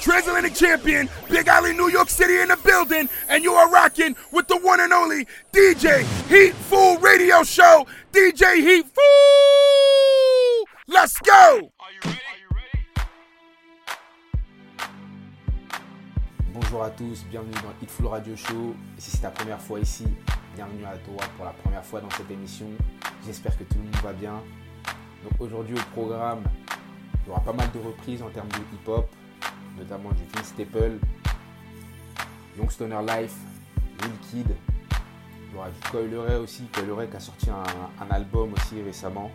Transatlantic Champion, Big Alley, New York City in the building, and you are rocking with the one and only DJ Heat Fool Radio Show. DJ Heat Fool! Let's go! Bonjour à tous, bienvenue dans Hitful Radio Show. Et si c'est ta première fois ici, bienvenue à toi pour la première fois dans cette émission. J'espère que tout le monde va bien. Donc aujourd'hui au programme, il y aura pas mal de reprises en termes de hip-hop, notamment du Staple, Youngstoner Life, Lil Kid. Il y aura Coileray aussi, Coileray qui a sorti un, album aussi récemment.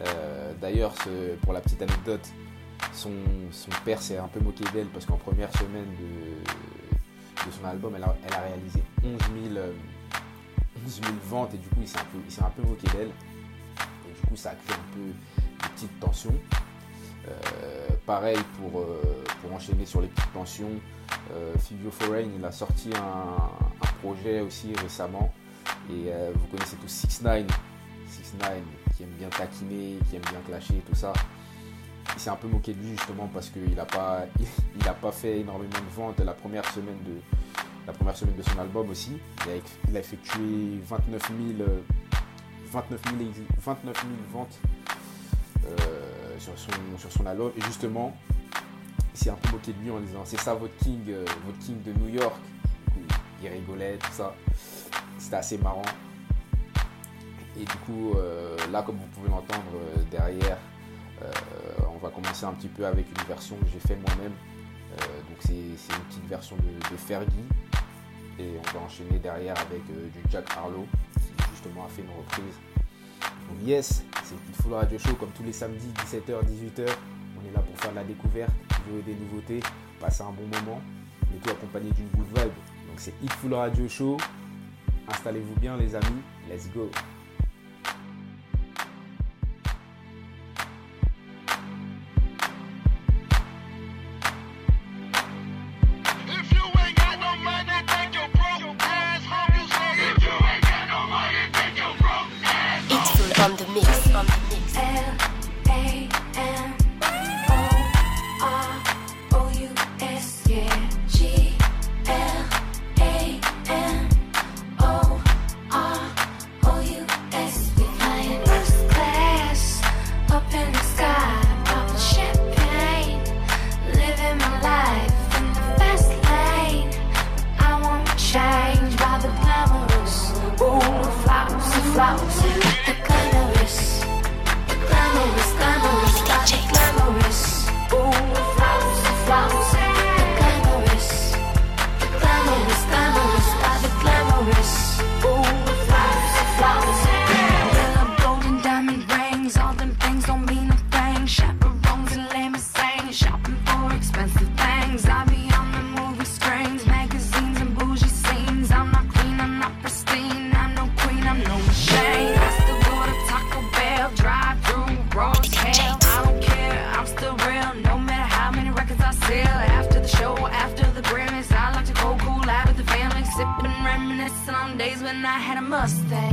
Euh, D'ailleurs, pour la petite anecdote, son, père s'est un peu moqué d'elle parce qu'en première semaine de, de son album, elle a, réalisé 11 000, euh, 11 000 ventes et du coup, il s'est un peu, moqué d'elle. Et du coup, ça a créé un peu des petites tensions. Euh, pareil pour, euh, pour enchaîner sur les petites tensions. Euh, Fivio Foreign, il a sorti un, projet aussi récemment. Et euh, vous connaissez tous 6 9 6 9 qui aime bien taquiner, qui aime bien clasher et tout ça il s'est un peu moqué de lui justement parce qu'il n'a pas, fait énormément de ventes la première semaine de, la première semaine de son album aussi. Il a, effectué 29 000, euh, 29 000, ex- 29 000 ventes euh, sur, son, sur son album. Et justement, il s'est un peu moqué de lui en disant c'est ça votre king, euh, votre king de New York. Du coup, il rigolait, tout ça. C'était assez marrant. Et du coup, euh, là, comme vous pouvez l'entendre euh, derrière, on va commencer un petit peu avec une version que j'ai fait moi-même. Donc c'est c'est une petite version de, Fergie. Et on va enchaîner derrière avec du Jack Harlow, qui justement a fait une reprise. Donc yes, c'est une full radio show comme tous les samedis, 17h, 18h. On est là pour faire de la découverte, jouer des nouveautés, passer un bon moment, le tout accompagné d'une good vibe. Donc c'est Hit Full Radio Show. Installez-vous bien les amis, let's go. Flowers, I had a Mustang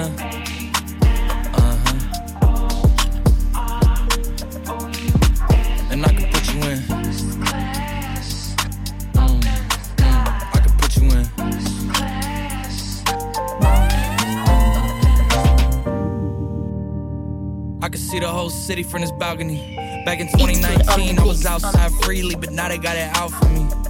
now. Uh-huh. I put you in. Mm. I. I can see the whole city from this balcony. Back in 2019, I was outside freely, but now they got it out for me.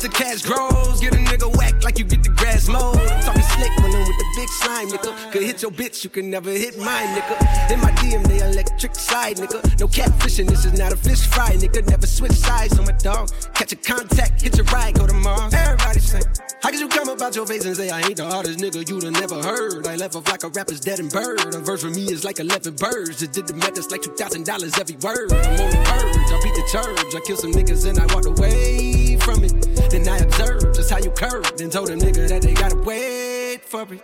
The as the cash grows. Get a nigga whack like you get the grass mowed. Talking slick when I'm with the big slime, nigga. Could hit your bitch, you can never hit mine, nigga. In my DM, they electric slide, nigga. No catfishing, this is not a fish fry, nigga. Never switch sides on my dog. Catch a contact, hit your ride, go to Mars. Everybody say, How could you come about your face and say I ain't the hardest nigga you'd have never heard? I left off like a rapper's dead and bird. A verse for me is like 11 birds. Just did the math, it's like $2,000 every word. I'm on the purge, I beat the church. I kill some niggas and I walked away from it. Then I observed just how you curved and told a nigga that they gotta wait for me.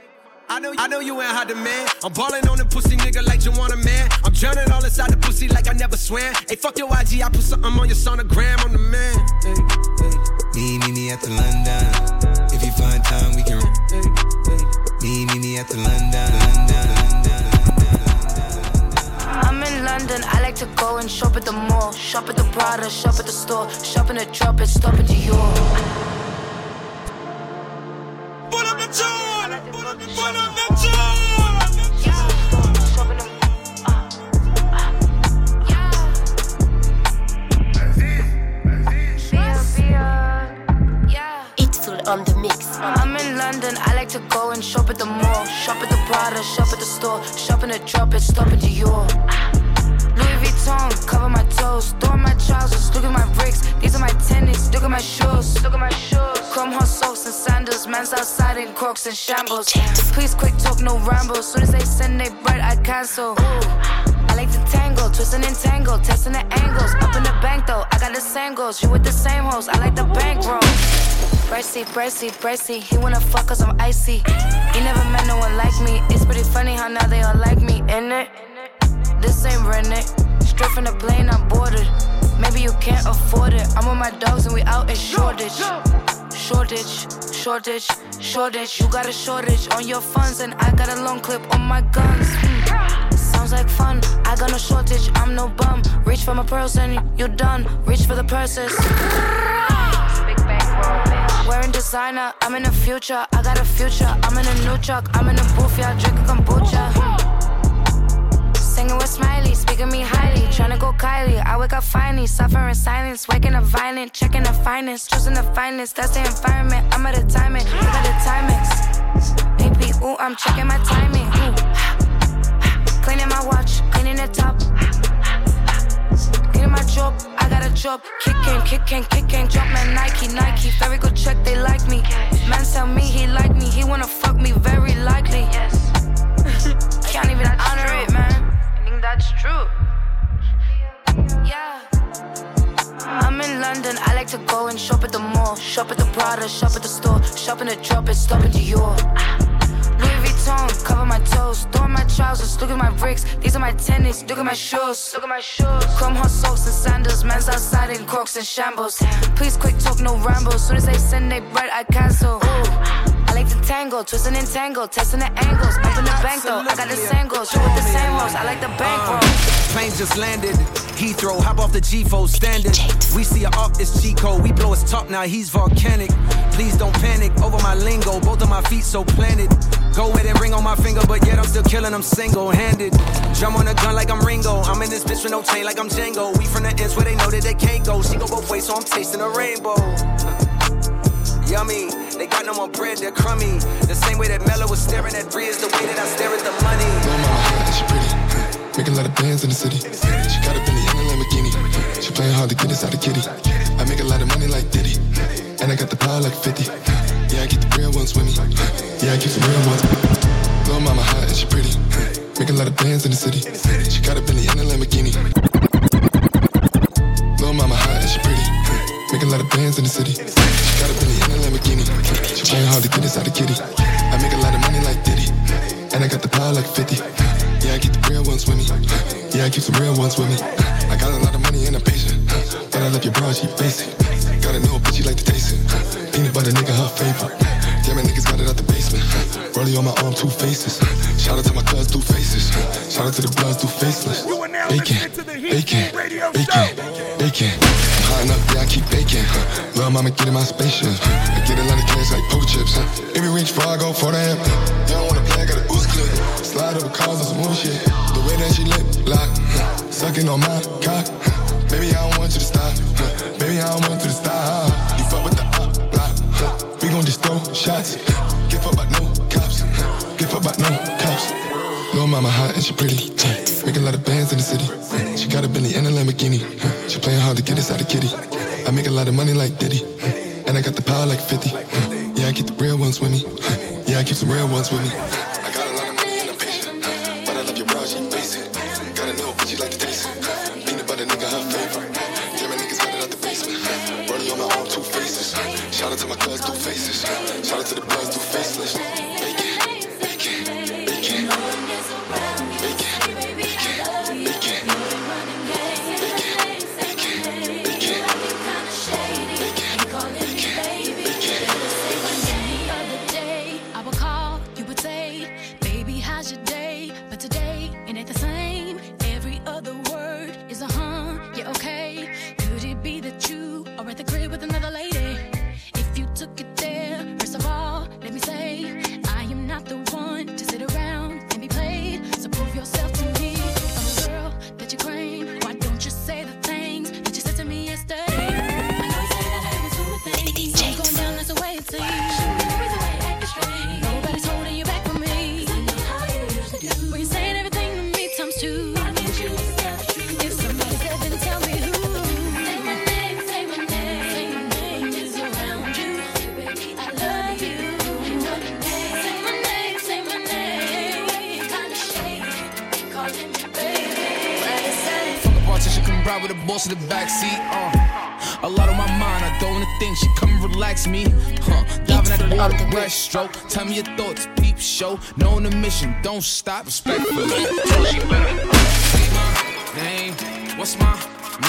I know, I know you ain't hot demand. I'm ballin' on the pussy nigga like you want a man. I'm drowning all inside the pussy like I never swam. Hey, fuck your IG, I put something on your sonogram. I'm the man. Hey, hey, Me, me, me at the London. If you find time, we can. hey, hey. Me, me, me at the London. London, London, London. I'm in London, I like to go and shop at the mall. Shop at the Prada, shop at the store. Shop in the drop and stop at Dior. Put up the joint. Put up the put up the joint. Shop in the- yeah. Beer, beer, yeah. Eatful on the mix. I'm in London, I like to go and shop at the mall. Shop at the Prada, shop at the store. Shop in the drop and stop at Dior. Louis Cover my toes. Throw my trousers, look at my bricks. These are my tennis, look at my shoes. Look at my shoes. Chrome Hearts socks and sandals. Man's outside in crocs and shambles. Please quick talk, no ramble. Soon as they send they bread, I cancel. I like to tangle, twisting and tangle, testing the angles. Up in the bank though, I got the same goals. You with the same hoes, I like the bankroll. Bracy, bracy, bracy. He wanna fuck cause I'm icy. He never met no one like me. It's pretty funny how now they all like me, in it. This ain't rented. Straight from the plane, I'm boarded. Maybe you can't afford it. I'm with my dogs and we out in shortage. Shortage, shortage, shortage. You got a shortage on your funds, and I got a long clip on my guns. Sounds like fun. I got no shortage, I'm no bum. Reach for my purse and you're done. Reach for the purses. Big bankroll, bitch. Wearing designer, I'm in the future. I got a future. I'm in a new truck. I'm in a booth, yeah, drinking kombucha. Singing with Smiley, speaking me highly. Tryna go Kylie. I wake up finally, suffering silence. Waking up violent, checking the finest. Choosing the finest, that's the environment. I'm at a timing, look at the timings. AP, ooh, I'm checking my timing. Ooh. Cleaning my watch, cleaning the top. Cleaning my job, I got a job. Kicking, kicking, kicking. Drop my Nike, Nike. Very good check, they like me. Man tell me he like me, he wanna fuck me, very likely. Can't even honor it, man. That's true. Yeah. I'm in London, I like to go and shop at the mall. Shop at the Prada, shop at the store. Shop in the drop and stop at Dior. Louis Vuitton, cover my toes. Throw on my trousers, look at my bricks. These are my tennis, look at my shoes. Look at my shoes. Chrome Hearts socks and sandals. Man's outside in crocs and shambles. Please quick talk, no ramble. Soon as they send they bread, I cancel. Ooh. I like to tangle, twisting and tangle, testing the angles. Up in the bank though, I got the same goals. You with the same hoes, I like the bankroll. Uh, plane just landed. Heathrow, hop off the G4 standing. We see a up, it's G code. We blow his top now, he's volcanic. Please don't panic over my lingo. Both of my feet so planted. Go with and ring on my finger, but yet I'm still killing them single handed. Drum on a gun like I'm Ringo. I'm in this bitch with no chain like I'm Django. We from the ends where they know that they can't go. She go both ways, so I'm tasting a rainbow. Yummy, They got no more bread, they're crummy. The same way that Mello was staring at Bree is the way that I stare at the money. She pretty. Make a lot of bands in the city. She got a Bentley and a Lamborghini. She playing hard to get inside the kitty. I make a lot of money like Diddy. And I got the power like 50. Yeah, I keep the real ones with me. Yeah, I keep some real ones. Little mama hot and she pretty. Make a lot of bands in the city. She got a Bentley and a Lamborghini. Little mama hot and she pretty. Make a lot of bands in the city. She got a a Lamborghini. She playing hard to get inside the kitty. I make a lot of money like Diddy. And I got the power like 50. Yeah, I keep the real ones with me. Yeah, I keep some real ones with me. I got a lot of money and I'm patient. But I love your bra, she basic. Gotta know, but she like to taste it. Peanut butter nigga, her favorite. Damn it, niggas got it out the basement. Rollie on my arm, two faces. Shout out to my cuz, two faces. Shout out to the bloods, two faceless. Bacon, bacon, bacon, bacon. I'm high enough, yeah, I keep baking. Love mama, get in my spaceship. I get a lot of cash like poke chips. Every reach before I go for the amp. You don't wanna play, I got a boost clip. Slide over cars on some more shit. The way that she lit, lock. Sucking on my shots. Give up about no cops. Give up about no cops. Little mama hot and she pretty. Make a lot of bands in the city. She got a Bentley and a Lamborghini. She playing hard to get inside the kitty. I make a lot of money like Diddy. And I got the power like 50. Yeah, I keep the real ones with me. Yeah, I keep some real ones with me. The in the backseat. Uh. A lot on my mind, I don't wanna think. She come and relax me. Huh. Diving at the water, on the mix. breaststroke. Tell me your thoughts, peep show. Knowing the mission, don't stop. Respectfully. Say my name. What's my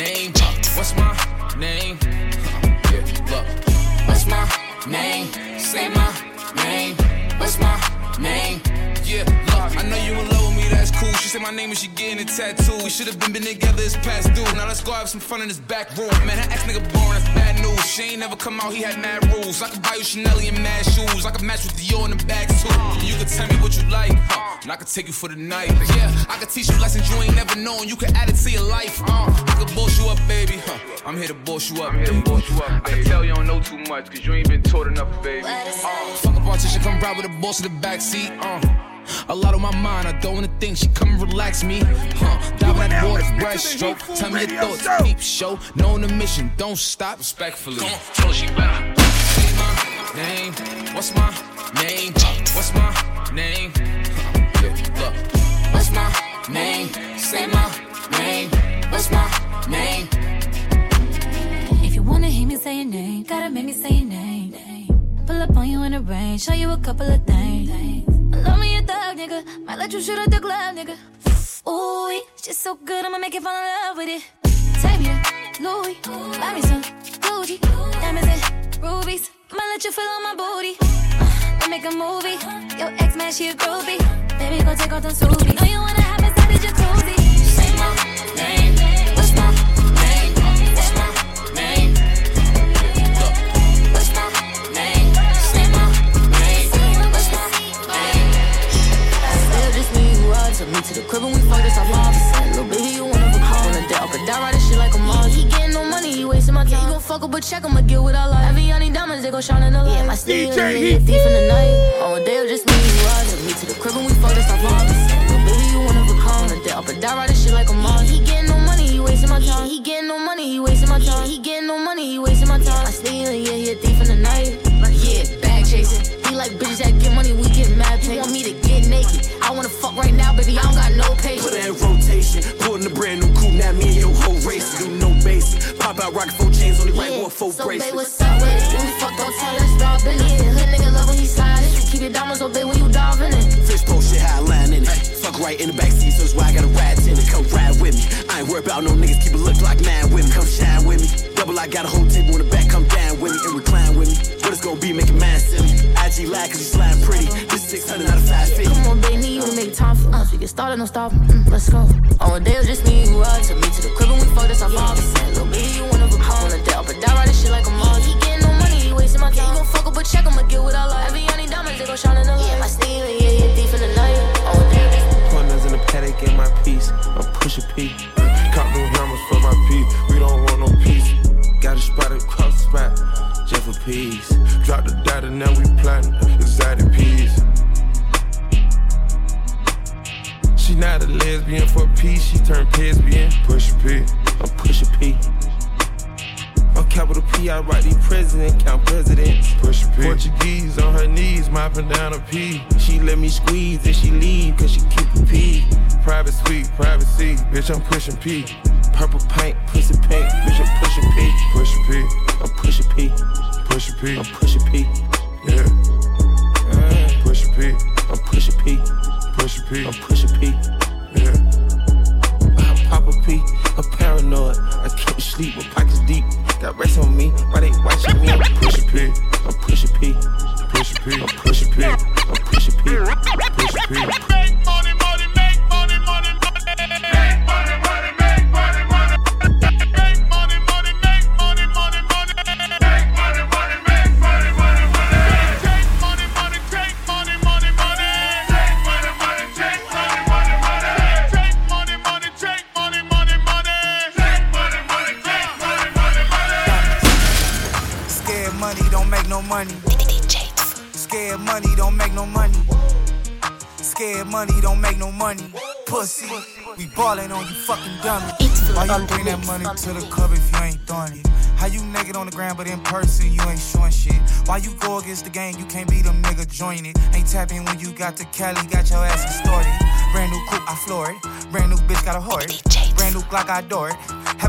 name? What's my name? Huh. Yeah, look. What's my name? Say my name. What's my name? Yeah, look, I know you in love with me, that's cool. She said my name and she getting a tattoo. We should have been, been together, it's past due. Now let's go have some fun in this back room. Man, that ex nigga boring, that's bad news. She ain't never come out, he had mad rules. I could buy you Chanel and mad shoes. I could match with Dior in the bags too. You could tell me what you like, huh? and I could take you for the night. Yeah, I could teach you lessons you ain't never known. You could add it to your life, uh. I could boss you up, baby, huh? I'm here to boss you up, I'm here to boss you up, I can tell you don't know too much, cause you ain't been taught enough, baby. Uh, fuck a politician, come ride with the boss in the backseat, uh. A lot on my mind, I don't wanna think. She come and relax me. Huh? Diving at the water, breaststroke. Tell me your thoughts, peep show. Knowing the mission, don't stop. Respectfully. Come on, tell her she better. Say my name. What's my name? What's my name? Look. What's my name? Say my name. What's my name? If you wanna hear me say your name, gotta make me say your name. Pull up on you in the rain, show you a couple of things. Nigga. Might let you shoot at the club, nigga. Ooh, she's so good, I'ma make you fall in love with it. Take me Louis, buy me some Gucci, diamonds and rubies. Might let you feel on my booty. Uh, we make a movie. Your ex man, she a groupie. Baby, go take off them subies. You out to me to the crib and we fuck this off off. Little baby, you one of a kind. On the day, could die riding shit like a mom. He getting no money, he wasting my time. He gon' fuck up, but check I'ma get what I like. Every on these diamonds, they gon' shine in the light. Yeah, my steam, Heat. thief in the night. On a day just me and you, took me to the crib and we fucked us off opposite. Little baby, you one of a kind. On a day up and down, riding shit like a monster. He getting no money, he wasting my time. He getting no money, he wasting my time. He getting no money, he wasting my time. I stealing, yeah, he a thief in the night. Yeah, bag chasing. He like bitches that get money, we get mad. He want me to right now, baby, I don't got no patience. Put her in rotation, pulling a brand new coupe, now me and your whole race. Do no base. Pop out rocket four chains, only right one four so babe, bracelets. what's up with it? When we fuck, don't tell us about business. Yeah, hood nigga love when he slide it. Keep your diamonds obey when you diving in. Fish shit, high line in it. Fuck right in the backseat, so that's why I got a ride it. Come ride with me. I ain't worried about no niggas, keep it look like mad with me. Come shine with me. Double, I got a whole table in the back, come down with me and recline with me. What it's gonna be, making mad silly. IG lag, cause you slime pretty. This 600 out of 550. Come on, baby, you make time for us. We get started, no stop. Mm, let's go. On a day, just me you. Took to bitch, I'm pushing P. Purple paint, Scared money don't make no money. Scared money don't make no money. Pussy, we ballin' on you fucking dummy. Why you bring that money to the club if you ain't throwing it? How you naked on the ground, but in person you ain't showing shit? Why you go against the game? You can't be them nigga join it. Ain't tapping when you got the Cali, got your ass extorted. Brand new coupe, I floor it. Brand new bitch, got a horse. Brand new Glock, I door it.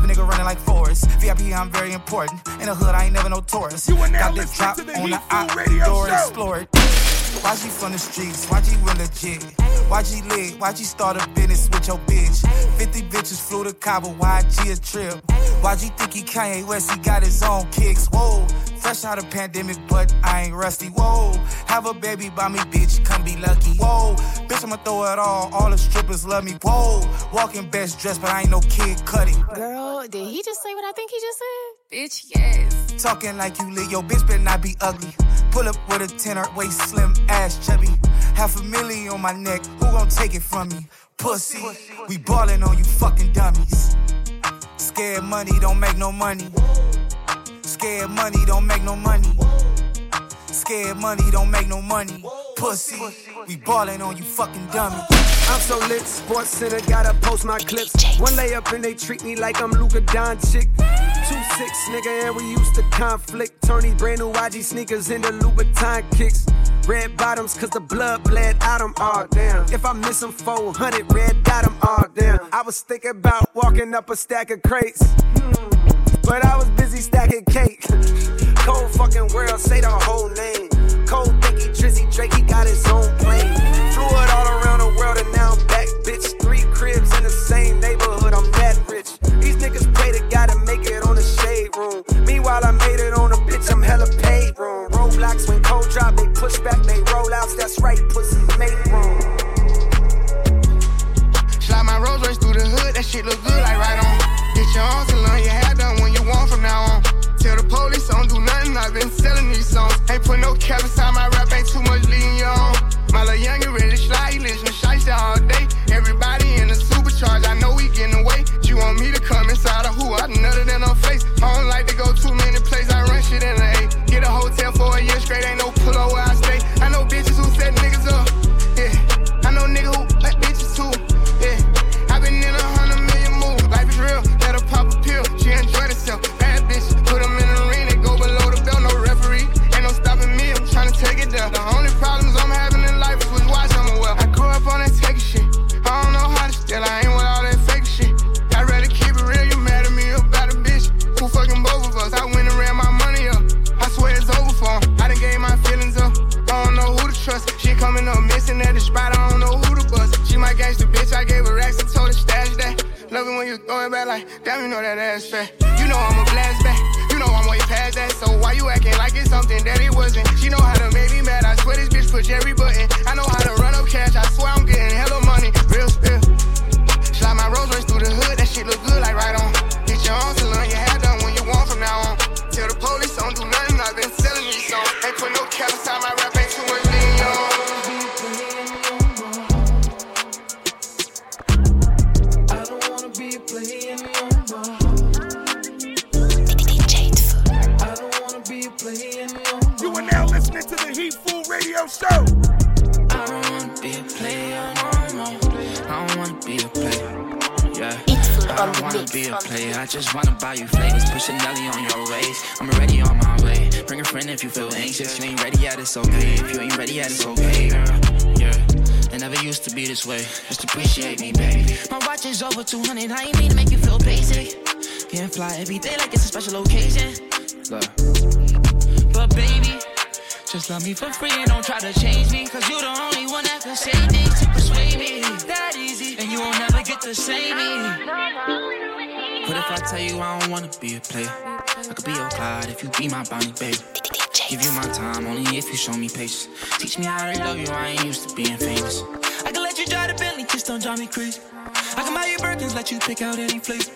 Nigga running like Forrest. VIP, I'm very important. In the hood, I ain't never no tourist. You are now got this drop to the on the op, Radio door Show. explore it. Why she from the streets? Why she real legit? Why she lit? Why you start a business with your bitch? 50 bitches flew to Cabo, why a trip? Why'd you think he Kanye West? He got his own kicks. Whoa, fresh out of pandemic, but I ain't rusty. Whoa, have a baby by me, bitch, come be lucky. Whoa, bitch, I'ma throw it all. All the strippers love me. Whoa, walking best dressed, but I ain't no kid cutting. Girl, did he just say what I think he just said? Bitch, yes. Talking like you lit, yo, bitch better not be ugly. Pull up with a tenor, waist slim, ass chubby. Half a million on my neck, who gon' take it from me? Pussy, we ballin' on you fucking dummies. Scared money don't make no money. Scared money don't make no money. Scared money don't make no money. Pussy, we ballin' on you fucking dummies. I'm so lit, Sports Center, gotta post my clips. One layup and they treat me like I'm Luka Doncic. Two six, nigga, and we used to conflict. Turn these brand new YG sneakers into Louboutin kicks. Red bottoms, cause the blood bled out out 'em ah, all down. If I miss them 400, red dot 'em ah, all down. I was thinking about walking up a stack of crates. But I was busy stacking cake. Cold fucking world, say the whole name. Cold thinky, Drizzy Drake, he got his own room. Meanwhile, I made it on a bitch, I'm hella paid room. Roadblocks when cold drop, they push back, they roll outs, that's right, pussy make room. Slide my Rolls Royce through the hood, that shit look good, like right on. Get your own salon, your hair done when you want from now on. Tell the police I don't do nothing, I've been selling these songs. Ain't put no cap inside my rap, ain't too much you on. My little youngin' to slide, he listen to shiesty all day. Everybody in the supercharge, I inside of who I nutted in her face. I don't like to go too many places. I run shit in the eight. Get a hotel for a year straight. Ain't it's something that it wasn't? She know how to make me mad. I swear this bitch push every button. I know how it's okay. If you ain't ready yet, it's okay, girl. Yeah. It never used to be this way. Just appreciate me, baby. My watch is over 200. I ain't mean to make you feel basic. Can't fly every day like it's a special occasion. But baby, just love me for free and don't try to change me. Cause you're the only one that can say things to persuade me. That easy, and you won't ever get to say me. What if I tell you I don't wanna be a player? I could be your Clyde if you be my bounty, baby. Give you my time only if you show me patience. Teach me how to love you, I ain't used to being famous. I can let you drive the Bentley, just don't drive me crazy. I can buy you Birkins, let you pick out any flavor.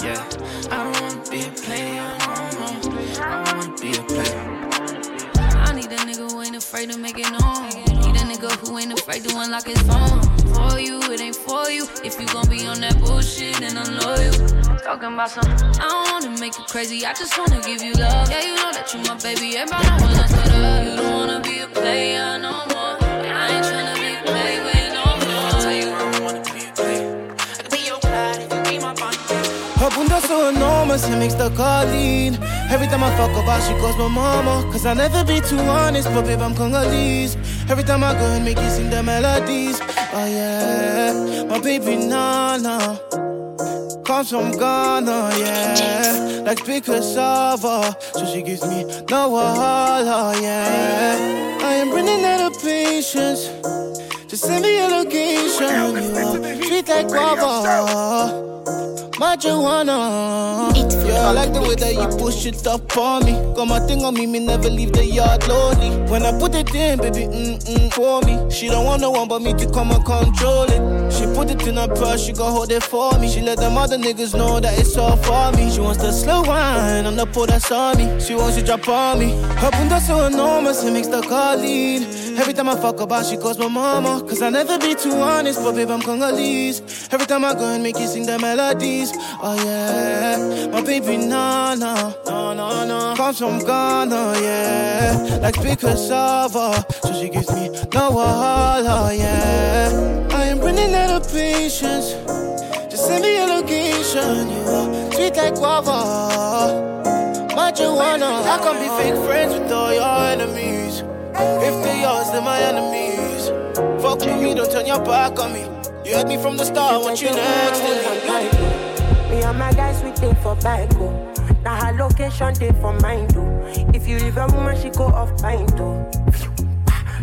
Yeah, I don't wanna be a player no more. I wanna be a player. I need a nigga who ain't afraid to make it known. Need a nigga who ain't afraid to unlock his phone. For you, it ain't for you. If you gon' be on that bullshit, then I'm loyal. Talking about some, I don't wanna make you crazy. I just wanna give you love. Yeah, you know that you my baby. Everybody know when I start up. You don't wanna be a player no more. I ain't tryna be played with no more. I Tell you I don't wanna be a player. I can be your Clyde if you be my bounty, baby. Her bunda so enormous, it makes the car lean. Every time I fuck about, she calls my mama. Cause I never be too honest, but babe, I'm Congolese. Every time I go and make you sing the melodies. Oh yeah, my baby Nana. Comes from Ghana, yeah. Like big cassava. So she gives me no wahala, yeah. I am running out of patience. Just send me a location, you Treat like guava marijuana. Yeah, I like the way that you push it up on me. Got my thing on me, me never leave the yard lonely. When I put it in, baby, mm mm for me. She don't want no one but me to come and control it. She put it in her purse, she gon' hold it for me. She let them other niggas know that it's all for me. She wants the slow wine on the pole that's on me. She wants to drop on me. Her bunda so enormous, it makes the car lean. Every time I fuck about, she calls my mama. Cause I never be too honest, but babe, I'm Congolese. Every time I go and make you sing the melodies. Oh yeah, my baby Nana, no no no, comes from Ghana, yeah, like big cassava. So she gives me no wahala, yeah. I am running out of patience. Just send me a location, you are sweet like guava. Marijuana, I can't be fake friends with all your enemies. If they yours, they're my enemies. Fuck with me, don't turn your back on me. You had me from the start, want you next to me. Me and my guys, we take for bike, go. Oh. Now her location, they for mine, too. Oh. If you leave a woman, she go off mine, too. Oh.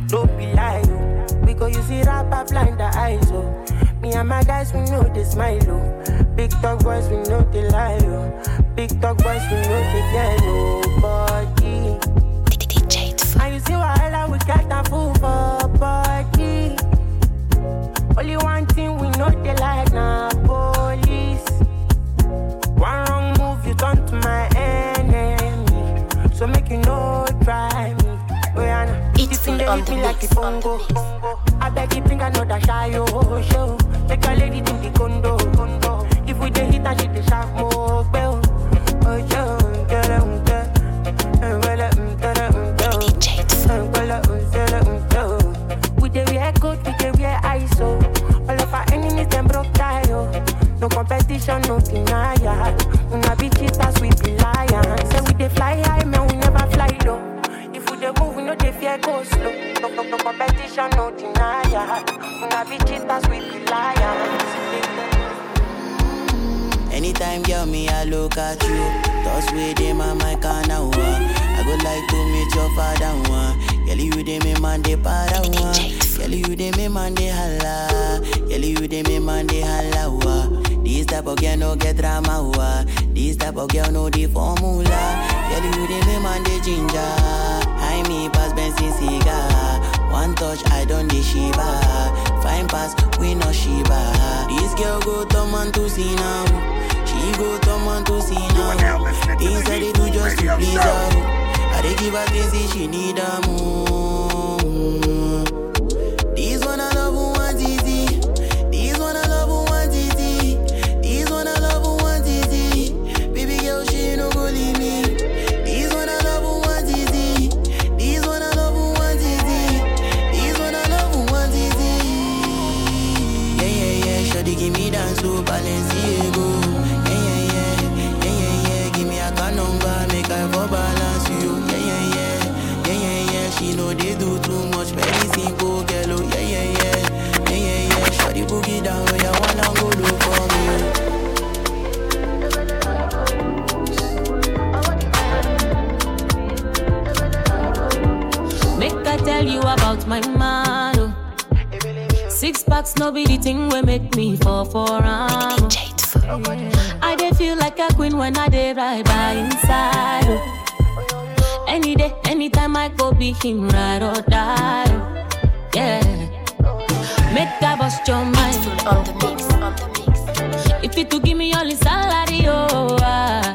Don't be lying, we go use it up, blind the eyes, oh. Me and my guys, we know they smile, oh. Big dog boys, we know they lie, oh. Big dog boys, we know they fear nobody. They like now, police. One wrong move, you turn to my enemy. So make you know, try me. Oh, yeah, nah. If you think they hit me like a bongo. I beg you, bring another shy, oh, show. Make a lady think the condo. If we dey hit and she dey sharp more, No, no, no competition, no denial. Una be cheaters, we be lions. Anytime, girl, me, I look at you. Thoughts with them on my corner, one. Uh. I go like to meet your father, one. Girl, you dey me man, they para, one. Uh. Girl, you dey me man, they holla. Girl, you dey me man, they holla, one. This type of girl no get drama, wa. This type of girl no the formula. Girl, you the me man the ginger. I me pass Benson cigar. One touch, I don't the shiba. Fine pass, we no shiba. This girl go to man to see now. She go to man to see now. Things that they do just to please her. I they give her things she need her more. Six packs, no be the thing we make me fall for am. I dey feel like a queen when I dey ride by inside. oh. Any day, anytime I go be him ride or die. oh. Yeah. Make I bust your mind. On the mix, on the mix. If you to give me all the salary, oh. ah.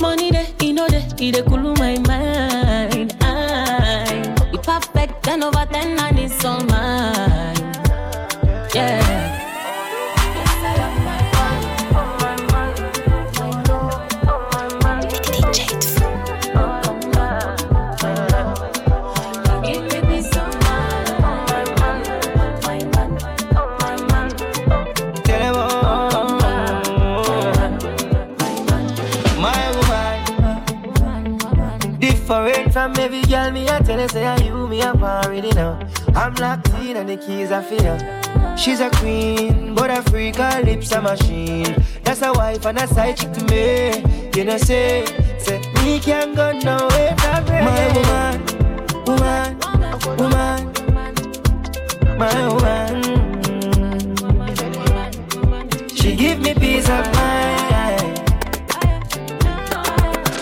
Money dey, you know dey, it dey cool my mind. Ten over ten, and it's all mine. Yeah. Different from every girl. Me I tell say I I'm already now. I'm locked in and the keys are for. She's a queen, but a freak. Her lips a machine. That's a wife and a side chick to me. You know say, say me can't go nowhere. My woman, woman, woman, my woman. She give me peace of mind.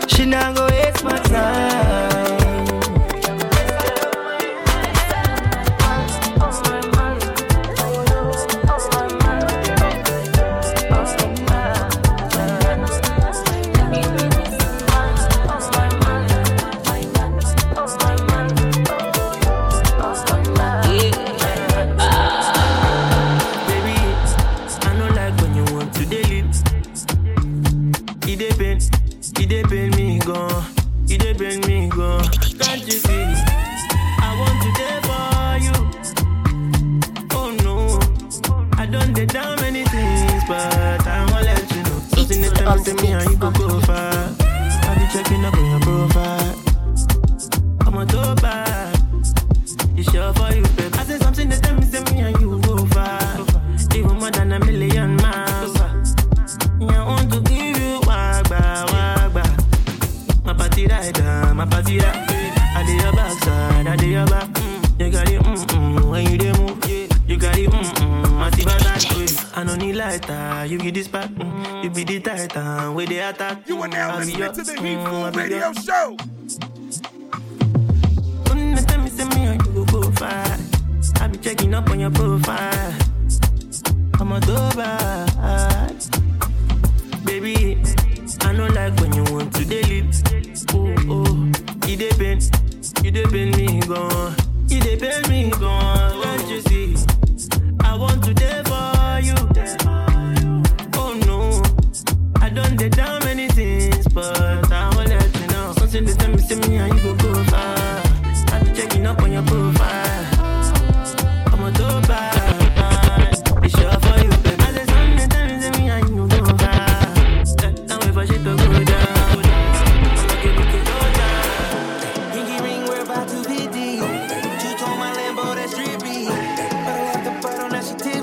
She not go waste my time. Me gone. Can't you see? I want to day for you. Oh no, I done did down many things, but I won't let you know. Something that tell me and you go go far. I be checking up on your profile. I'm a dope bad. It's sure for you, babe. I say something that tell me, say me and you go far. Even more than a million miles. Party rider, my party rider. I did your backside, I did your back. Mm. You got it, mm mm. When you dey move, yeah. You got it, mm mm. My team attack, I don't need lighter. You get this back, mm. You be the titan, where they attack. You are now listening to the Heat Food Radio Show. Don't tell me, me and you go go far. I be checking up on your profile. I'm a doba. Know like when you want to delete. Oh, oh, dey pain, you dey pain me gone. Dey pain me gone. Can't you see? I want to day for you. Oh no, I done did down many things, but I won't let you know. Something they tell me, say me and you go go far. I be checking up on your profile.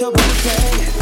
your birthday.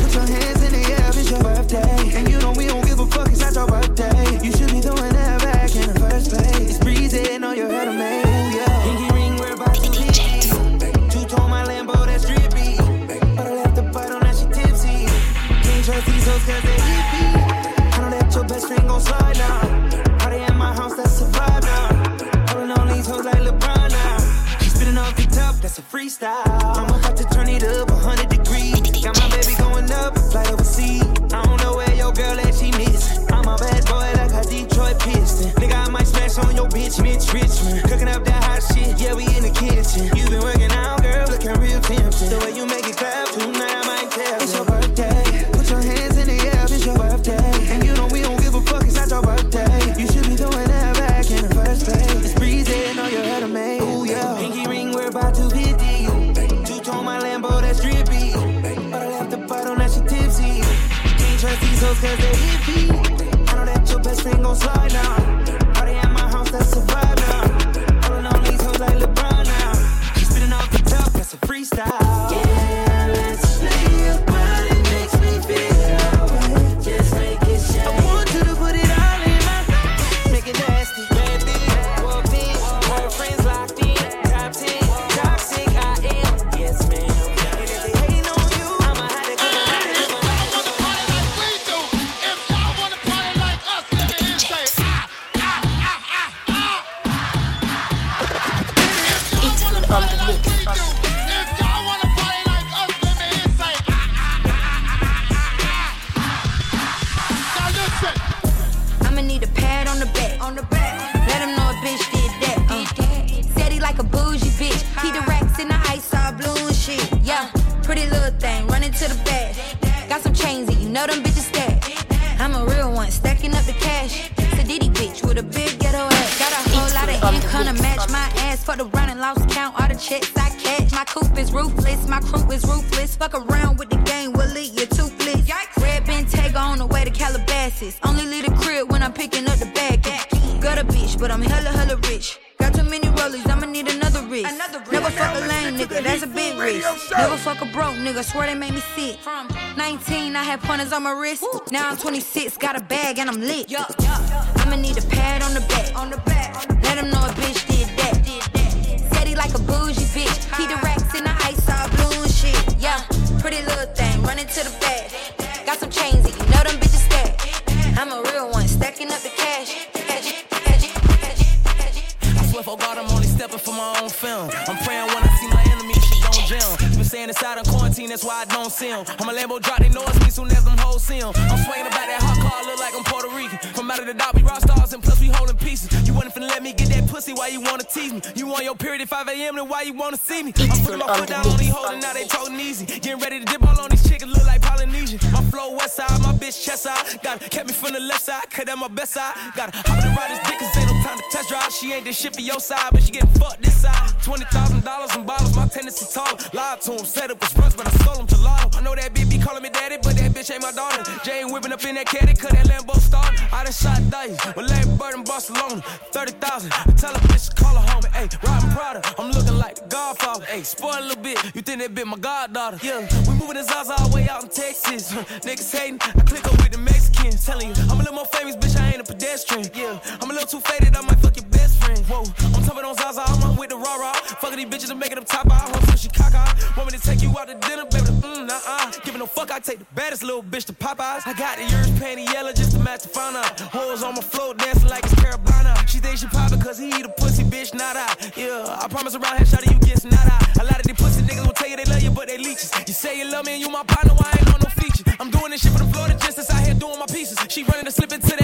To the bag. Got some chains, and you know them bitches stack. I'm a real one, stacking up the cash. I swear for God, I'm only stepping for my own film. I'm praying when I see my enemies, shit don't jam. Been staying inside of quarantine, that's why I don't see 'em. I'm a Lambo drop, they know it's me soon as them hoes see 'em. I'm swinging about that hot car, look like I'm Puerto Rican. From out of the dot, we rock stars, and plus we holding pieces. You wasn't finna let me get that pussy, why you wanna tease me? You on your period at 5 a.m., then why you wanna see me? I'm putting my foot down on these hoes, and now they talking easy. Getting ready to dip all on these chickens, flow west side, my bitch chest side. Got kept me from the left side, cut at my best side. Gotta hop in the ride this dick, cause ain't no time to test drive. She ain't this shit for your side, but she getting fucked this side. $20,000 in bottles, my tendency tall. Lied to him, said it was rush, but I stole him gelato. I know that bitch be calling me daddy, bitch ain't my daughter. Jay whipping up in that caddy, cut that Lambo star. I done shot dice with Larry Bird in Barcelona. 30,000, I tell a bitch call her home. Hey, riding Prada, I'm looking like the Godfather. Hey, spoil a little bit, you think that bitch my goddaughter. Yeah, we moving the Zaza all the way out in Texas. Niggas hating, I click up with the Mexicans. Telling you, I'm a little more famous, bitch, I ain't a pedestrian. Yeah, I'm a little too faded, I might fuck your friend. Whoa, I'm talking on Zaza, I'm on with the raw raw. Fucking these bitches and making them top out. She cock out. Want me to take you out to dinner, baby? Mm, nah, uh. Giving no fuck, I take the baddest little bitch to Popeyes. I got the yours panty yellow just to match the fauna. Hoes on my floor dancing like it's Caribana. She thinks she poppin' cause he eat a pussy, bitch, not I. Yeah, I promise around here, shawty, you get not I. A lot of these pussy niggas will tell you they love you, but they leeches. You say you love me and you my partner, why I ain't on no feature? I'm doing this shit for the Florida justice out here doing my pieces. She running to slip into that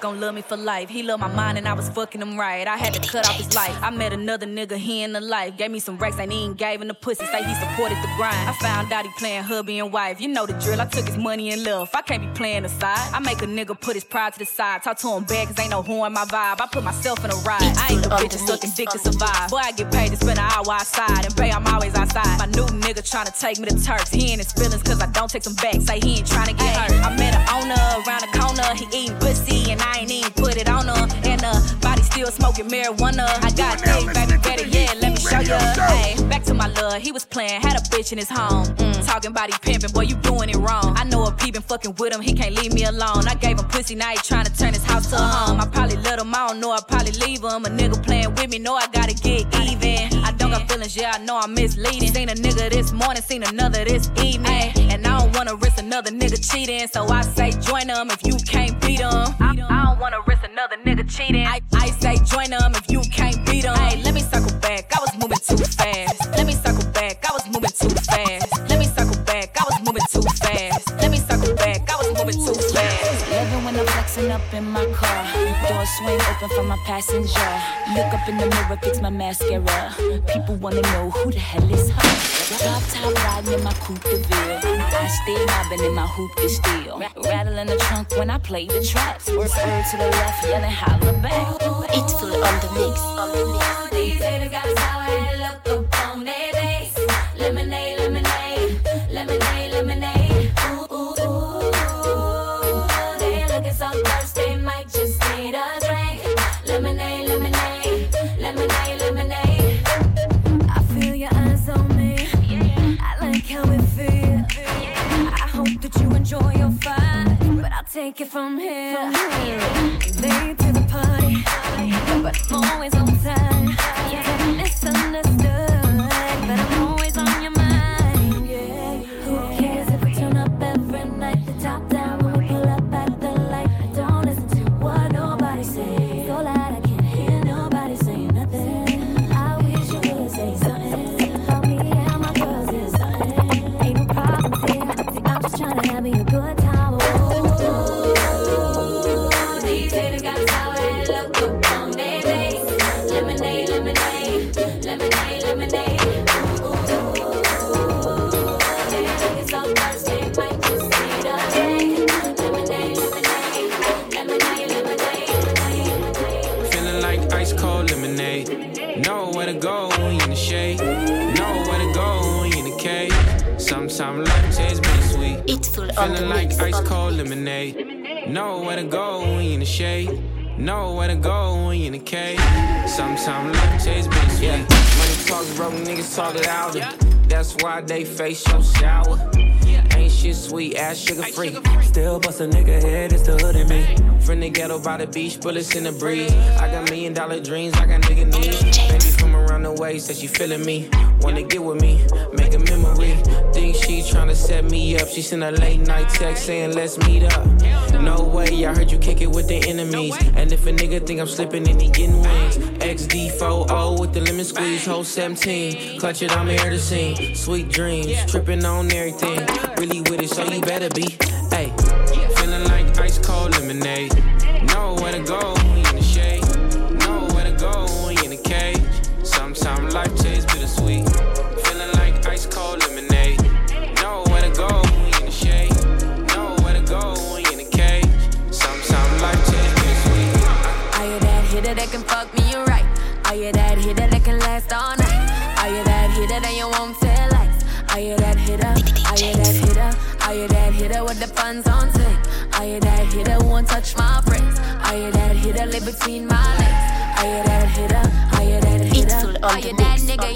gonna love me for life. He loved my mind and I was fucking him right. I had to cut off his life. I met another nigga, he in the life. Gave me some racks, ain't even gave him the pussy. Say he supported the grind. I found out he playing hubby and wife. You know the drill. I took his money and love. I can't be playing aside. I make a nigga put his pride to the side. Talk to him bad cause ain't no whore in my vibe. I put myself in a ride. I ain't the bitch sucking dick to survive. Boy, I get paid to spend an hour outside. And pay, I'm always outside. My new nigga tryna take me to Turks. He in his feelings cause I don't take him back. Say he ain't tryna get hurt. I met an owner around the corner. He eating pussy and I ain't even put it on her. And uh, body still smoking marijuana. I got thick, baby, better yeah, let me show ya. Hey, back to my love. He was playing, had a bitch in his home. Mm, talking about he pimping, boy, you doing it wrong. I know a he been fucking with him, he can't leave me alone. I gave him pussy, now he to turn his house to a home. I probably let him, I don't know, I probably leave him. A nigga playing with me, know I gotta get even. I don't got feelings, yeah, I know I'm misleading. Seen a nigga this morning, seen another this evening. And I don't wanna risk another nigga cheating, so I say join them if you can't beat them. I, I don't wanna risk another nigga cheating. I, I say join them if you can't beat them. Hey, let me circle back, I was moving too fast. Let me circle back, I was moving too fast. Let me circle back, I was moving too fast. Let me circle back, I was moving too fast. Loving when I'm flexing up in my car. Door swing open for my passenger. Look up in the mirror, fix my mascara. People wanna know who the hell is her. Drop top riding in my coupe de ville. I stay mobbing in my hoop de steel. Rattling the trunk when I play the traps. Word word to the left, yelling holla back. It's full on the mix. On the mix. These haters got sour take it from here. Late to the party, but I'm always on time. Yeah, shade. Know where to go when you in the cave. Sometimes life tastes bittersweet. It's full on the Feeling like mix. ice cold lemonade. Know where to go when you in the shade. Know where to go when you in the cave. Sometimes life tastes bittersweet. Yeah. Money talks, broke niggas talk louder. That's why they face your shower. Ain't shit sweet, ass sugar free. Still bust a nigga head, it's the hood in me. From the ghetto by the beach, bullets in the breeze. I got million dollar dreams, I got nigga needs. Baby from around the way, said she feeling me. Wanna get with me, make a memory. Think she tryna set me up. She sent a late night text saying, let's meet up. No way, I heard you kick it with the enemies. And if a nigga think I'm slipping, then he getting wings. XD40 with the lemon squeeze, whole 17. Clutch it, I'm here to sing. Sweet dreams, tripping on everything. Really with it, so you better be. Hey, feeling like ice cold lemonade.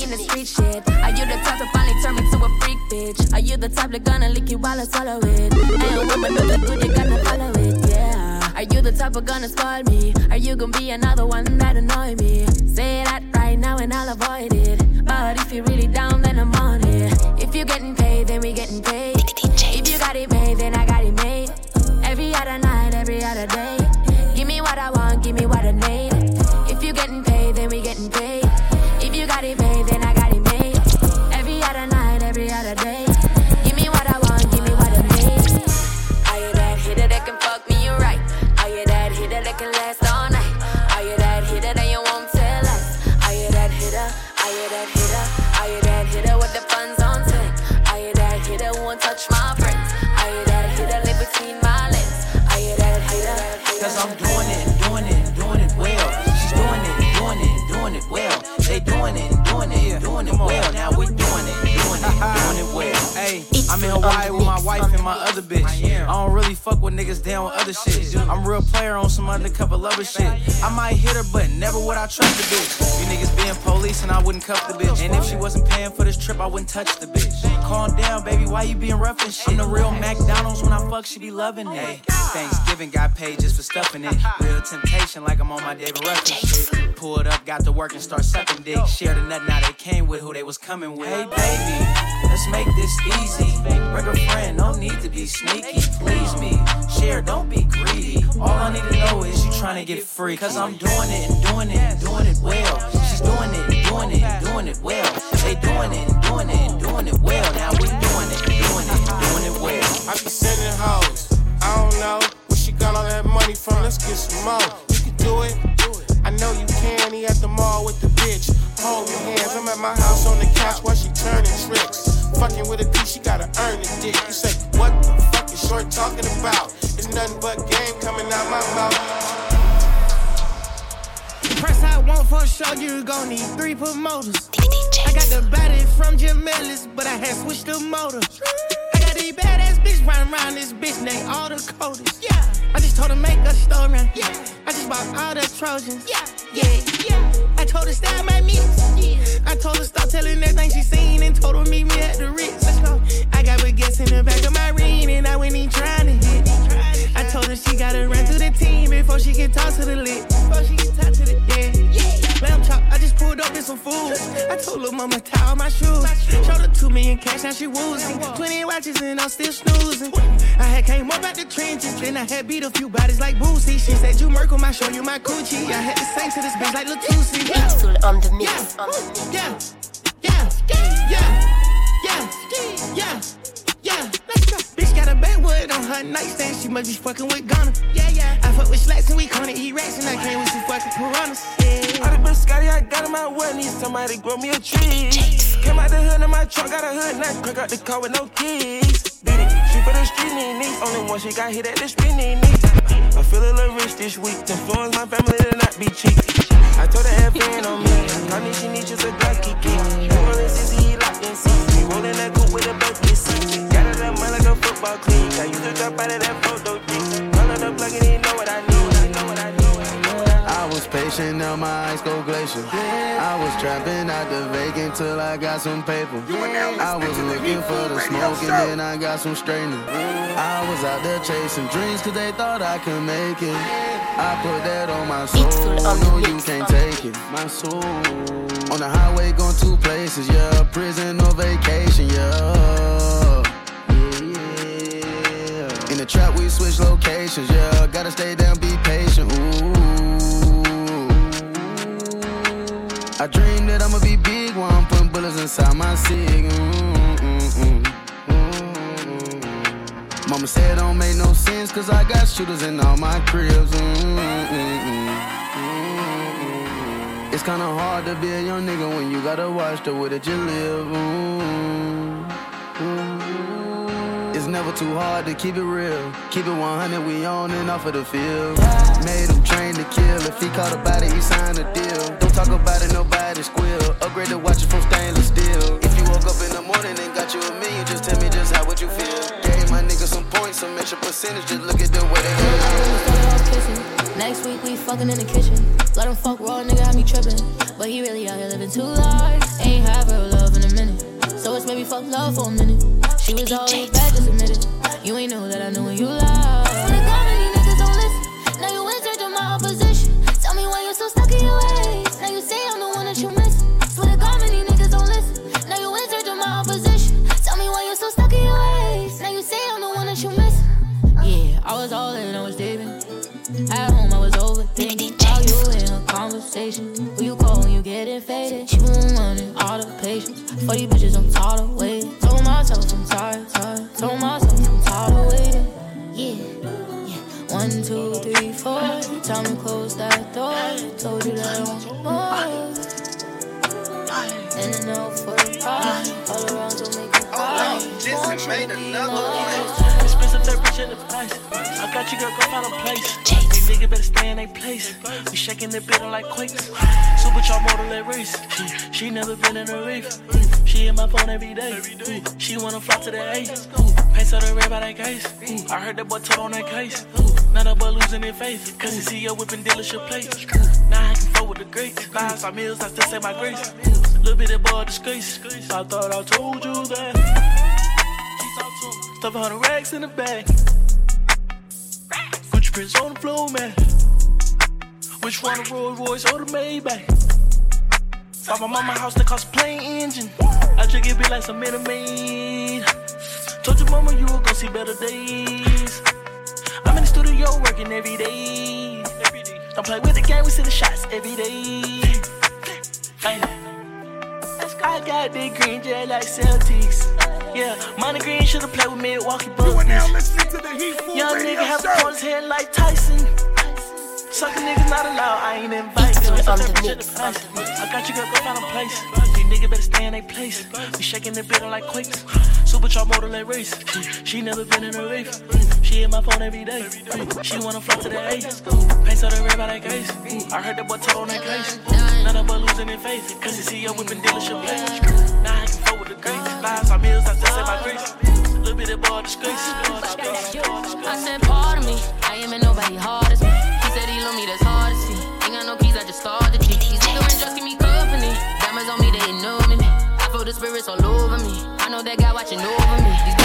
In the street shit? Are you the type to finally turn me to a freak bitch? Are you the type that gonna lick you while I swallow it? And woman know the good, they gotta follow it, yeah. Are you the type of gonna spoil me? Are you gonna be another one that annoy me? Say that right now and I'll avoid it. But if you're really down, then I'm on it. If you getting paid, niggas down other shit. I'm real player on some undercover lover shit. I might hit her, but never would I trust the bitch. You niggas being police and I wouldn't cuff the bitch. And if she wasn't paying for this trip, I wouldn't touch the bitch. Calm down, baby, why you being rough and shit? I'm the real McDonald's when I fuck, she be loving it. Thanksgiving got paid just for stuffing it. Real temptation like I'm on my David Ruffin shit. Pulled up, got to work and start sucking dick. Shared the nut now they came with who they was coming with. Hey baby, let's make this easy. Bring a friend, no need to be sneaky. Please me, share, don't be greedy. All I need to know is you trying to get free. Cause I'm doing it and doing it and doing it well. Out the car with no keys. Beat it, she for the street knee knee. Only one she got hit at the street knee knee. I feel a little rich this week. Influence my family to not be cheap. I told her F in on me. Connie, she needs just a Glock kiki. New Orleans, Sissy, locked in seats. We rolling that coupe with a Berkeley seat. Got it up, man, like a football clean. I used to drop out of that photo. Run on the plug and he know what I need. I know what I need. I was patient, now my eyes go glacial. I was trapping out the vacant till I got some paper. I was looking for the smoke and then I got some straightening. I was out there chasing dreams cause they thought I could make it. I put that on my soul. No, you can't take it. My soul. On the highway going two places, yeah. Prison or vacation, yeah. The trap, we switch locations, yeah. Gotta stay down, be patient. Ooh. I dream that I'ma be big while I'm putting bullets inside my cig. Mm, mm, mm, mm. Mama said don't make no sense, cause I got shooters in all my cribs. Mm, mm, it's kinda hard to be a young nigga when you gotta watch the way that you live. It's never too hard to keep it real. Keep it 100, we on and off of the field. Made him train to kill. If he caught a body, he signed a deal. Don't talk about it, nobody squeal. Upgrade the watches from stainless steel. If you woke up in the morning and got you a million, just tell me just how would you feel. Gave my niggas some points, some extra percentage. Just look at the way they kissing. Next week we fucking in the kitchen. Let him fuck raw, nigga, had me tripping. But he really out here living two lives. Ain't have real love in a minute. So it's maybe fuck love for a minute. She was always bad, just admit it. You ain't know that I knew when you lied. Got you, girl, go find a place. These niggas better stay in their place. We shaking the building like quakes. Supercharged motor let race. She, she never been in a race. She in my phone every day. She wanna fly to the A. Paint so the red by that case. I heard that boy told on that case. None of but losing their faith. Cause he see your whipping dealership plates. Now I can fuck with the greats. Five five meals, I still say my grace. Little bit of boy disgrace. I thought I told you that. Stuff a hundred racks in the bag. Prints on the floor, man. Which one, the Rolls Royce or the Maybach? Bought my mama house that cost a plane engine. I just get bit like some minute. Told your mama you were gonna see better days. I'm in the studio working every day. Don't play with the game, we see the shots every day. Hey. I got the green jet like Celtics. Yeah, money green should've played with Milwaukee Bucks. You are now listening to the Heat Young Radio nigga have Show. a corn's head like Tyson. Sucker niggas not allowed, I ain't invited. on the Shut mix, up, shut up. I got you, girl, go find a place. These niggas better stay in their place. We shaking the building like quakes. Supercharged motor let race. She never been in a race. She hit my phone every day. She wanna fly to the A. Paint so the red by that case. I heard that boy told on that case. None of but losing their faith. Cause you see your whipping dealership plates. Now I with the greats. Five five meals, I still say my grace. Little bit of boy disgrace. I said, pardon me, I ain't met nobody hard as me. He said he love me, that's hard to see. Ain't got no keys, I just started G. These niggas just give me company. Diamonds on me, they know me. I feel the spirits all over me. I know that guy watching over me. These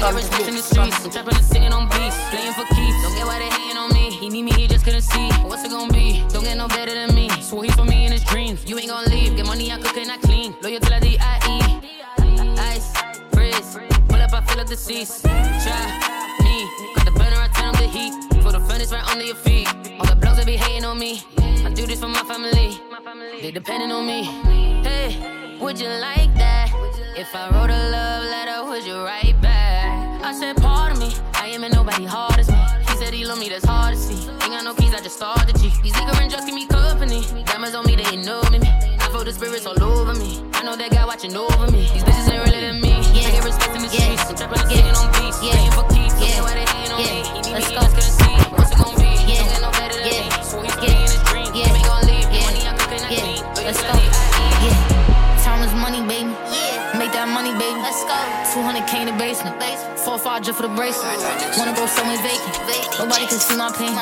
me. They respect in the streets. I'm trapping and sitting on beats. Playing for keeps. Don't get why they hating on me. He need me, he just couldn't see. What's it gonna be? Don't get no better than me. So he's for me in his dreams. You ain't gonna leave. Get money, I cook and I clean. Loyal till I D.I.E. Ice, freeze. Pull up, I feel like the seats. Try me. Got the burner, I turn up the heat. For the furnace right under your feet. All the blogs that be hating on me. I do this for my family. They depending on me. Hey, would you like that? If I wrote a love letter, would you write back? I said, pardon me. I ain't met nobody hard as me. He said he love me, that's hard to see. Ain't got no keys, I just started G. These niggas just give me company. Diamonds on me, they ain't know me. I feel the spirits all over me. I know that guy watching over me. These bitches ain't really than me. Yeah. Get respect in the streets. I'm trapping and singing on beats. Yeah. Playing for keys. Don't why they hating on me. He need me, he Just for the bracelet. Wanna go somewhere vacant. Nobody can see my pain.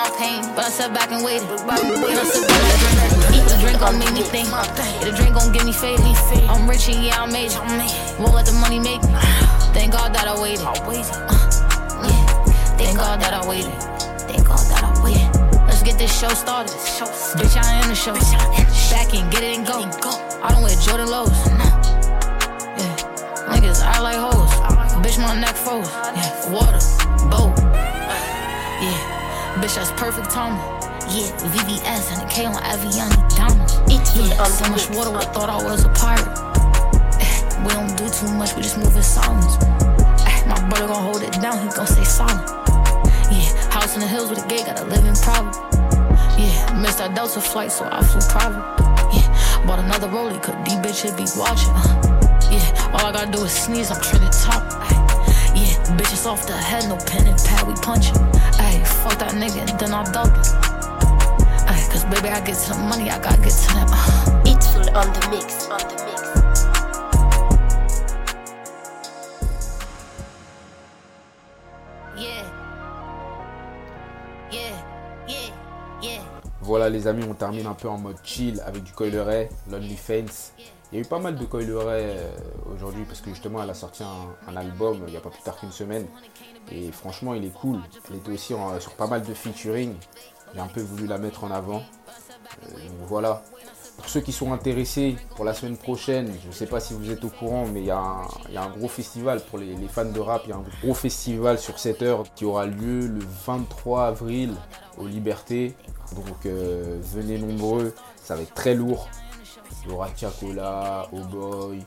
But I sat back and waited. And I I drink, the drink gon' make me think. Yeah, the drink gon' get me faded. I'm rich and yeah, I'm major. Won't let the money make me. Thank God that I waited. Uh, yeah. Thank God that I waited. Thank God that I waited. Let's get this show started. Bitch, I am the show. Back in, get it and go. I don't wear Jordan lows. Yeah. Niggas act like hoes. Bitch, my neck froze. Yeah. Water, boat. Yeah. Bitch, that's perfect timing. Yeah, VVS and the K on Aviani diamonds. Yeah, so much water, I thought I was a pirate. Eh, We don't do too much, we just move in silence. Eh, My brother gon' hold it down, he gon' stay silent. Yeah, house in the hills with a gate, gotta live in private. Yeah, missed that Delta flight, so I flew private. Yeah, bought another rollie, cause these bitches be watching. Uh, yeah, all I gotta do is sneeze, I'm trending top. Ay, yeah, bitches off the head, no pen and pad, we punching. Ay, fuck that nigga, and then I double. Ay, cause baby, I get to the money, I gotta get to that. Uh. It's full on the mix, on the mix. Yeah. Yeah, yeah, yeah. Voilà les amis, on termine un peu en mode chill avec du Coil Ray, Lonely Fence. Il y a eu pas mal de Coil euh, aujourd'hui parce que justement elle a sorti un, album il n'y a pas plus tard qu'une semaine. Et franchement il est cool. Elle était aussi sur pas mal de featuring. J'ai un peu voulu la mettre en avant. Euh, donc voilà. Pour ceux qui sont intéressés pour la semaine prochaine, je ne sais pas si vous êtes au courant, mais il y, a un- gros festival pour les, fans de rap. Il y a un gros festival sur 7 heures qui aura lieu le 23 avril aux Libertés. Donc euh, venez nombreux, ça va être très lourd. Il y aura Tiakola, Boy,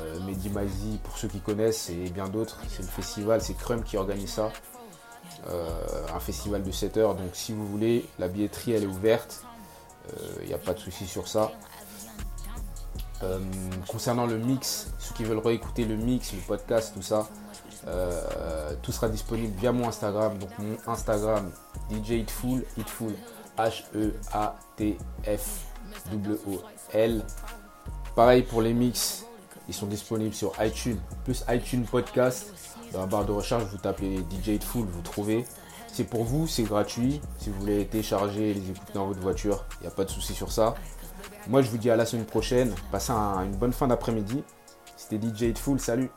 euh, Mehdi pour ceux qui connaissent, et bien d'autres. C'est le festival, c'est Crum qui organise ça. Euh, un festival de 7 heures. Donc si vous voulez, la billetterie elle est ouverte. Il n'y a pas de souci sur ça. Euh, concernant le mix, ceux qui veulent réécouter le mix, le podcast, tout ça, Euh, tout sera disponible via mon Instagram. Donc mon Instagram, DJ Hitful, Hitful, H-E-A-T-F-W-O-L. Pareil pour les mix, ils sont disponibles sur iTunes, plus iTunes Podcast. Dans la barre de recherche, vous tapez DJ Hitful, vous trouvez. C'est pour vous, c'est gratuit. Si vous voulez télécharger les écouter dans votre voiture, il n'y a pas de souci sur ça. Moi, je vous dis à la semaine prochaine. Passez un- une bonne fin d'après-midi. C'était DJ Hitful, salut